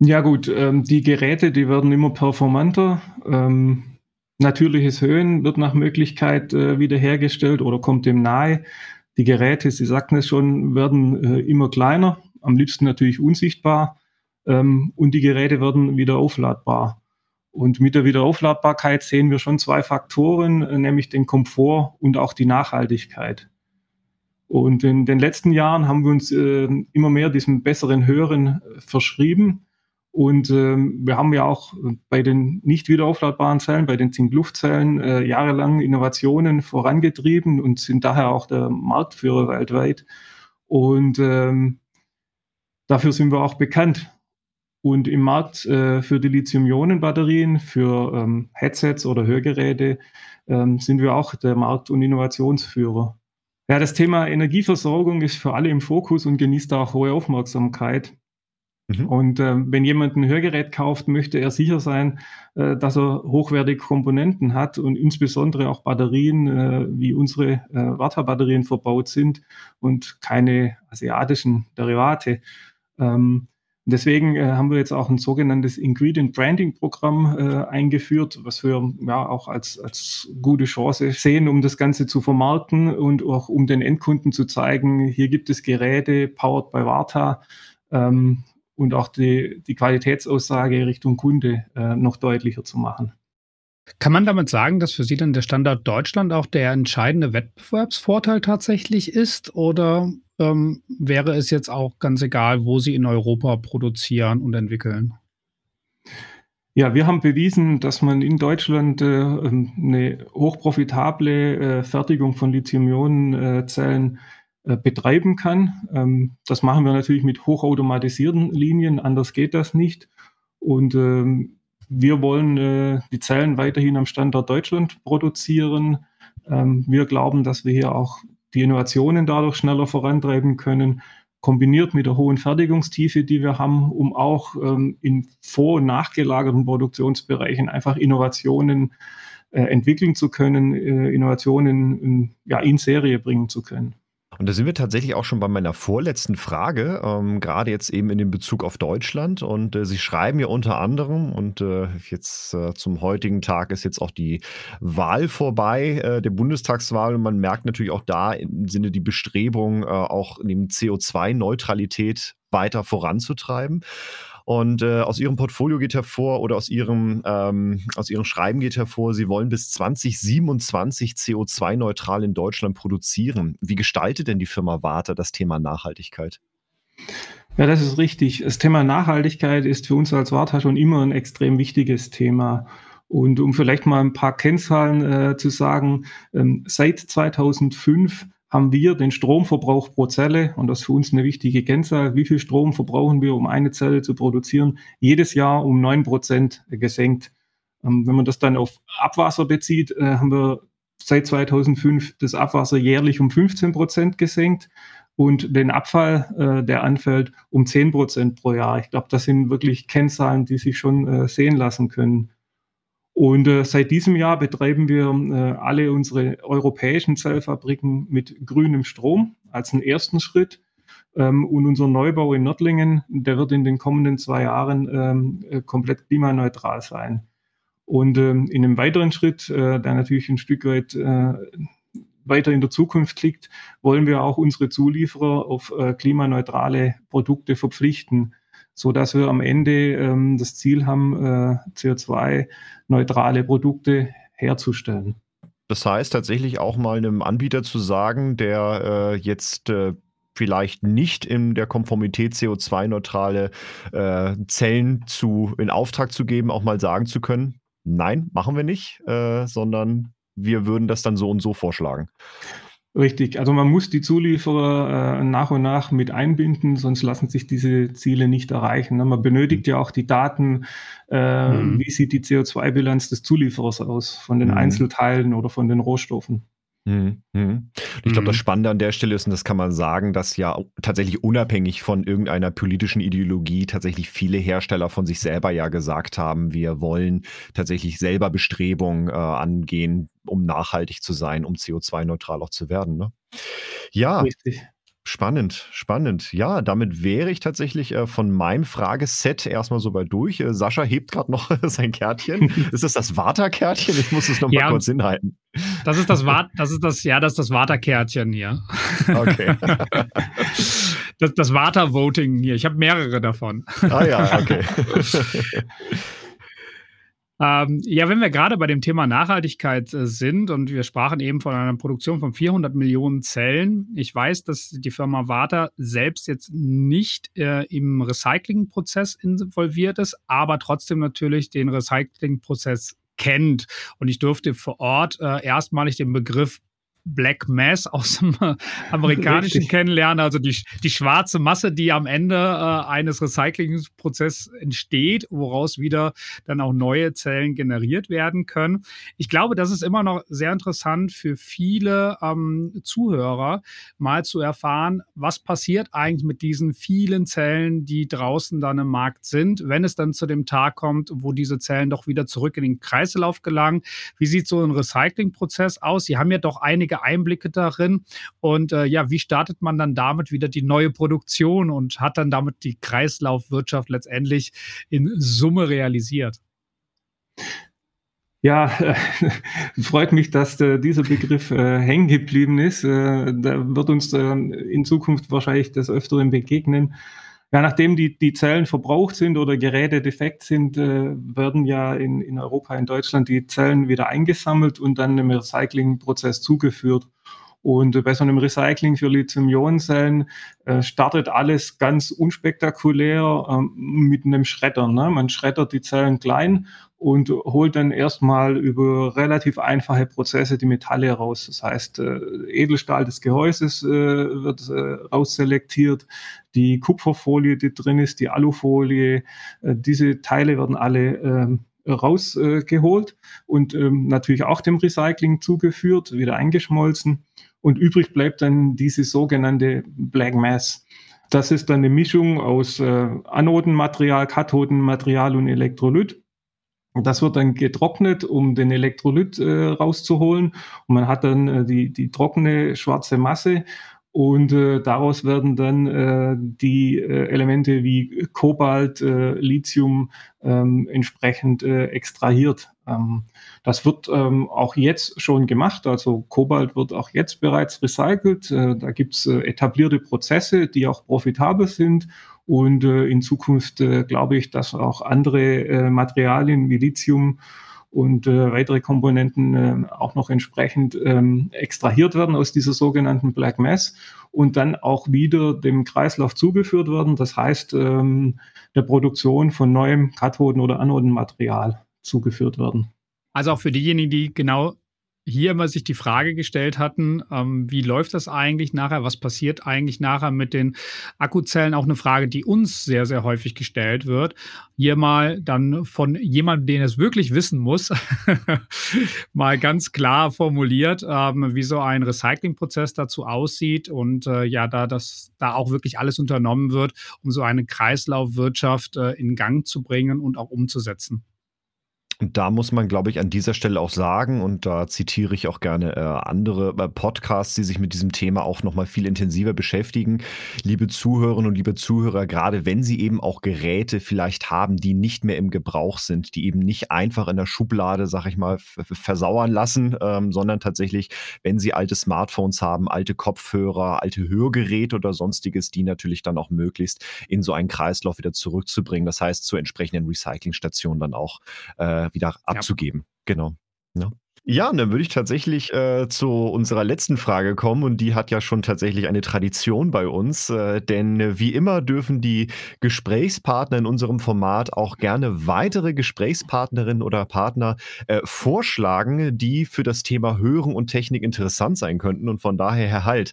Ja gut, ähm, die Geräte, die werden immer performanter. Ähm, Natürliches Höhen wird nach Möglichkeit äh, wiederhergestellt oder kommt dem nahe. Die Geräte, Sie sagten es schon, werden äh, immer kleiner, am liebsten natürlich unsichtbar ähm, und die Geräte werden wieder aufladbar. Und mit der Wiederaufladbarkeit sehen wir schon zwei Faktoren, äh, nämlich den Komfort und auch die Nachhaltigkeit. Und in den letzten Jahren haben wir uns äh, immer mehr diesem besseren Hören äh, verschrieben. Und ähm, wir haben ja auch bei den nicht wiederaufladbaren Zellen, bei den Zink-Luftzellen, äh, jahrelang Innovationen vorangetrieben und sind daher auch der Marktführer weltweit. Und ähm, dafür sind wir auch bekannt. Und im Markt äh, für die Lithium-Ionen-Batterien, für ähm, Headsets oder Hörgeräte ähm, sind wir auch der Markt- und Innovationsführer. Ja, das Thema Energieversorgung ist für alle im Fokus und genießt auch hohe Aufmerksamkeit. Mhm. Und äh, wenn jemand ein Hörgerät kauft, möchte er sicher sein, äh, dass er hochwertige Komponenten hat und insbesondere auch Batterien, äh, wie unsere äh, Warta-Batterien verbaut sind und keine asiatischen Derivate. Ähm, deswegen äh, haben wir jetzt auch ein sogenanntes Ingredient Branding Programm äh, eingeführt, was wir ja auch als, als gute Chance sehen, um das Ganze zu vermarkten und auch um den Endkunden zu zeigen, hier gibt es Geräte powered by Warta. Ähm, und auch die, die Qualitätsaussage Richtung Kunde äh, noch deutlicher zu machen. Kann man damit sagen, dass für Sie dann der Standard Deutschland auch der entscheidende Wettbewerbsvorteil tatsächlich ist? Oder ähm, wäre es jetzt auch ganz egal, wo Sie in Europa produzieren und entwickeln? Ja, wir haben bewiesen, dass man in Deutschland äh, ähm, eine hochprofitable äh, Fertigung von Lithium-Ionen-Zellen äh, betreiben kann. Ähm, das machen wir natürlich mit hochautomatisierten Linien, anders geht das nicht. Und ähm, wir wollen äh, die Zellen weiterhin am Standort Deutschland produzieren. Ähm, wir glauben, dass wir hier auch die Innovationen dadurch schneller vorantreiben können, kombiniert mit der hohen Fertigungstiefe, die wir haben, um auch in vor- und nachgelagerten Produktionsbereichen einfach Innovationen äh, entwickeln zu können, äh, Innovationen in, ja, in Serie bringen zu können. Und da sind wir tatsächlich auch schon bei meiner vorletzten Frage, ähm, gerade jetzt eben in dem Bezug auf Deutschland. Und äh, Sie schreiben ja unter anderem, und äh, jetzt äh, zum heutigen Tag ist jetzt auch die Wahl vorbei, äh, der Bundestagswahl. Und man merkt natürlich auch da im Sinne die Bestrebung, äh, auch neben CO2-Neutralität weiter voranzutreiben. Und äh, aus Ihrem Portfolio geht hervor oder aus Ihrem, ähm, aus Ihrem Schreiben geht hervor, Sie wollen bis 2027 CO2-neutral in Deutschland produzieren. Wie gestaltet denn die Firma Warta das Thema Nachhaltigkeit? Ja, das ist richtig. Das Thema Nachhaltigkeit ist für uns als Warta schon immer ein extrem wichtiges Thema. Und um vielleicht mal ein paar Kennzahlen äh, zu sagen, ähm, seit 2005 haben wir den Stromverbrauch pro Zelle, und das ist für uns eine wichtige Kennzahl, wie viel Strom verbrauchen wir, um eine Zelle zu produzieren, jedes Jahr um neun Prozent gesenkt. Ähm, wenn man das dann auf Abwasser bezieht, äh, haben wir seit 2005 das Abwasser jährlich um 15 Prozent gesenkt und den Abfall, äh, der anfällt, um 10 Prozent pro Jahr. Ich glaube, das sind wirklich Kennzahlen, die sich schon äh, sehen lassen können. Und äh, seit diesem Jahr betreiben wir äh, alle unsere europäischen Zellfabriken mit grünem Strom als einen ersten Schritt. Ähm, und unser Neubau in Nördlingen, der wird in den kommenden zwei Jahren ähm, äh, komplett klimaneutral sein. Und ähm, in einem weiteren Schritt, äh, der natürlich ein Stück weit äh, weiter in der Zukunft liegt, wollen wir auch unsere Zulieferer auf äh, klimaneutrale Produkte verpflichten so dass wir am Ende ähm, das Ziel haben, äh, CO2-neutrale Produkte herzustellen. Das heißt tatsächlich auch mal einem Anbieter zu sagen, der äh, jetzt äh, vielleicht nicht in der Konformität CO2-neutrale äh, Zellen zu, in Auftrag zu geben, auch mal sagen zu können, nein, machen wir nicht, äh, sondern wir würden das dann so und so vorschlagen. Richtig, also man muss die Zulieferer äh, nach und nach mit einbinden, sonst lassen sich diese Ziele nicht erreichen. Ne? Man benötigt ja auch die Daten, äh, mhm. wie sieht die CO2-Bilanz des Zulieferers aus, von den mhm. Einzelteilen oder von den Rohstoffen. Mhm. mhm. Ich glaube, das mhm. Spannende an der Stelle ist, und das kann man sagen, dass ja tatsächlich unabhängig von irgendeiner politischen Ideologie tatsächlich viele Hersteller von sich selber ja gesagt haben, wir wollen tatsächlich selber Bestrebungen äh, angehen, um nachhaltig zu sein, um CO2-neutral auch zu werden. Ne? Ja. Richtig. Spannend, spannend. Ja, damit wäre ich tatsächlich äh, von meinem Frageset erstmal soweit durch. Äh, Sascha hebt gerade noch sein Kärtchen. ist das das Vata-Kärtchen? Ich muss es nochmal ja, kurz hinhalten. Das ist das Vata, das ist das, ja, das ist das Vata-Kärtchen hier. Okay. das, das Vata-Voting hier. Ich habe mehrere davon. Ah ja, okay. Ähm, ja, wenn wir gerade bei dem Thema Nachhaltigkeit äh, sind und wir sprachen eben von einer Produktion von 400 Millionen Zellen. Ich weiß, dass die Firma Warta selbst jetzt nicht äh, im Recyclingprozess involviert ist, aber trotzdem natürlich den Recyclingprozess kennt. Und ich durfte vor Ort äh, erstmalig den Begriff Black Mass aus dem amerikanischen Richtig. kennenlernen, also die, die schwarze Masse, die am Ende äh, eines Recyclingprozesses entsteht, woraus wieder dann auch neue Zellen generiert werden können. Ich glaube, das ist immer noch sehr interessant für viele ähm, Zuhörer, mal zu erfahren, was passiert eigentlich mit diesen vielen Zellen, die draußen dann im Markt sind, wenn es dann zu dem Tag kommt, wo diese Zellen doch wieder zurück in den Kreislauf gelangen. Wie sieht so ein Recyclingprozess aus? Sie haben ja doch einige einige Einblicke darin. Und äh, ja, wie startet man dann damit wieder die neue Produktion und hat dann damit die Kreislaufwirtschaft letztendlich in Summe realisiert? Ja, äh, freut mich, dass äh, dieser Begriff äh, hängen geblieben ist. Äh, da wird uns äh, in Zukunft wahrscheinlich des Öfteren begegnen. Ja, nachdem die, die Zellen verbraucht sind oder Geräte defekt sind, äh, werden ja in, in Europa, in Deutschland die Zellen wieder eingesammelt und dann im Recyclingprozess zugeführt. Und bei so einem Recycling für Lithium-Ionen-Zellen äh, startet alles ganz unspektakulär äh, mit einem Schredder. Ne? Man schreddert die Zellen klein und holt dann erstmal über relativ einfache Prozesse die Metalle raus. Das heißt, äh, Edelstahl des Gehäuses äh, wird äh, rausselektiert, die Kupferfolie, die drin ist, die Alufolie, äh, diese Teile werden alle ähm, rausgeholt und ähm, natürlich auch dem Recycling zugeführt, wieder eingeschmolzen. Und übrig bleibt dann diese sogenannte Black Mass. Das ist dann eine Mischung aus äh, Anodenmaterial, Kathodenmaterial und Elektrolyt. Das wird dann getrocknet, um den Elektrolyt äh, rauszuholen. Und man hat dann äh, die, die trockene schwarze Masse. Und äh, daraus werden dann äh, die äh, Elemente wie Kobalt, äh, Lithium ähm, entsprechend äh, extrahiert. Ähm, das wird ähm, auch jetzt schon gemacht. Also Kobalt wird auch jetzt bereits recycelt. Äh, da gibt's äh, etablierte Prozesse, die auch profitabel sind. Und äh, in Zukunft äh, glaube ich, dass auch andere äh, Materialien wie Lithium und äh, weitere Komponenten äh, auch noch entsprechend ähm, extrahiert werden aus dieser sogenannten Black Mass und dann auch wieder dem Kreislauf zugeführt werden. Das heißt, ähm, der Produktion von neuem Kathoden- oder Anodenmaterial zugeführt werden. Also auch für diejenigen, die genau hier immer sich die Frage gestellt hatten, ähm, wie läuft das eigentlich nachher, was passiert eigentlich nachher mit den Akkuzellen, auch eine Frage, die uns sehr, sehr häufig gestellt wird. Hier mal dann von jemandem, den es wirklich wissen muss, mal ganz klar formuliert, ähm, wie so ein Recyclingprozess dazu aussieht und äh, ja, da das da auch wirklich alles unternommen wird, um so eine Kreislaufwirtschaft äh, in Gang zu bringen und auch umzusetzen. Und da muss man, glaube ich, an dieser Stelle auch sagen, und da zitiere ich auch gerne äh, andere äh, Podcasts, die sich mit diesem Thema auch nochmal viel intensiver beschäftigen. Liebe Zuhörerinnen und liebe Zuhörer, gerade wenn Sie eben auch Geräte vielleicht haben, die nicht mehr im Gebrauch sind, die eben nicht einfach in der Schublade, sag ich mal, versauern lassen, ähm, sondern tatsächlich, wenn Sie alte Smartphones haben, alte Kopfhörer, alte Hörgeräte oder sonstiges, die natürlich dann auch möglichst in so einen Kreislauf wieder zurückzubringen. Das heißt, zur entsprechenden Recyclingstation dann auch äh, wieder abzugeben. Ja. Genau. Ja. Ja, dann würde ich tatsächlich äh, zu unserer letzten Frage kommen und die hat ja schon tatsächlich eine Tradition bei uns, äh, denn wie immer dürfen die Gesprächspartner in unserem Format auch gerne weitere Gesprächspartnerinnen oder Partner äh, vorschlagen, die für das Thema Hören und Technik interessant sein könnten und von daher Herr Halt,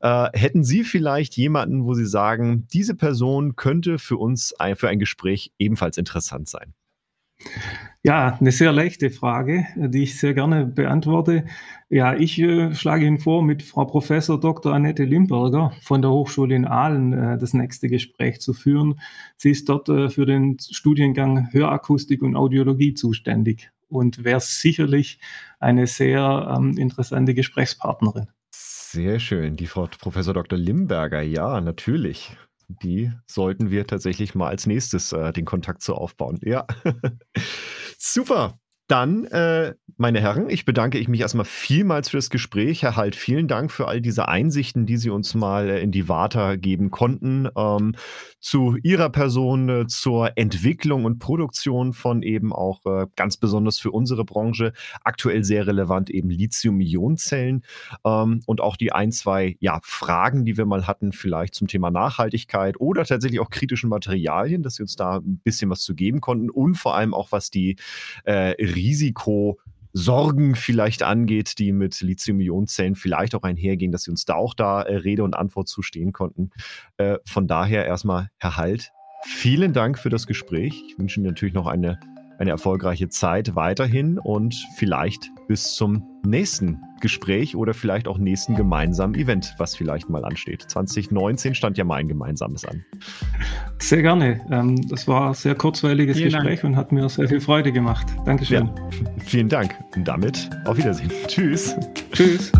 hätten Sie vielleicht jemanden, wo Sie sagen, diese Person könnte für uns ein, für ein Gespräch ebenfalls interessant sein? Ja, eine sehr leichte Frage, die ich sehr gerne beantworte. Ja, ich äh, schlage Ihnen vor, mit Frau Professor Dr. Annette Limberger von der Hochschule in Aalen äh, das nächste Gespräch zu führen. Sie ist dort äh, für den Studiengang Hörakustik und Audiologie zuständig und wäre sicherlich eine sehr ähm, interessante Gesprächspartnerin. Sehr schön, die Frau Professor Dr. Limberger, ja, natürlich die sollten wir tatsächlich mal als nächstes äh, den Kontakt zu aufbauen. Ja. Super. Dann, äh, meine Herren, ich bedanke ich mich erstmal vielmals für das Gespräch. Herr Halt, vielen Dank für all diese Einsichten, die Sie uns mal äh, in die Vata geben konnten. Ähm, zu Ihrer Person, äh, zur Entwicklung und Produktion von eben auch äh, ganz besonders für unsere Branche aktuell sehr relevant eben Lithium-Ionen-Zellen ähm, und auch die ein, zwei ja, Fragen, die wir mal hatten, vielleicht zum Thema Nachhaltigkeit oder tatsächlich auch kritischen Materialien, dass Sie uns da ein bisschen was zu geben konnten und vor allem auch was die äh, Risikosorgen vielleicht angeht, die mit Lithium-Ionen-Zellen vielleicht auch einhergehen, dass sie uns da auch da äh, Rede und Antwort zustehen konnten. Äh, von daher erstmal, Herr Halt, vielen Dank für das Gespräch. Ich wünsche Ihnen natürlich noch eine eine erfolgreiche Zeit weiterhin und vielleicht bis zum nächsten Gespräch oder vielleicht auch nächsten gemeinsamen Event, was vielleicht mal ansteht. 2019 stand ja mal ein gemeinsames an. Sehr gerne. Ähm, das war ein sehr kurzweiliges vielen Gespräch Dank. und hat mir sehr viel Freude gemacht. Dankeschön. Ja, vielen Dank. Und damit auf Wiedersehen. Tschüss. Tschüss.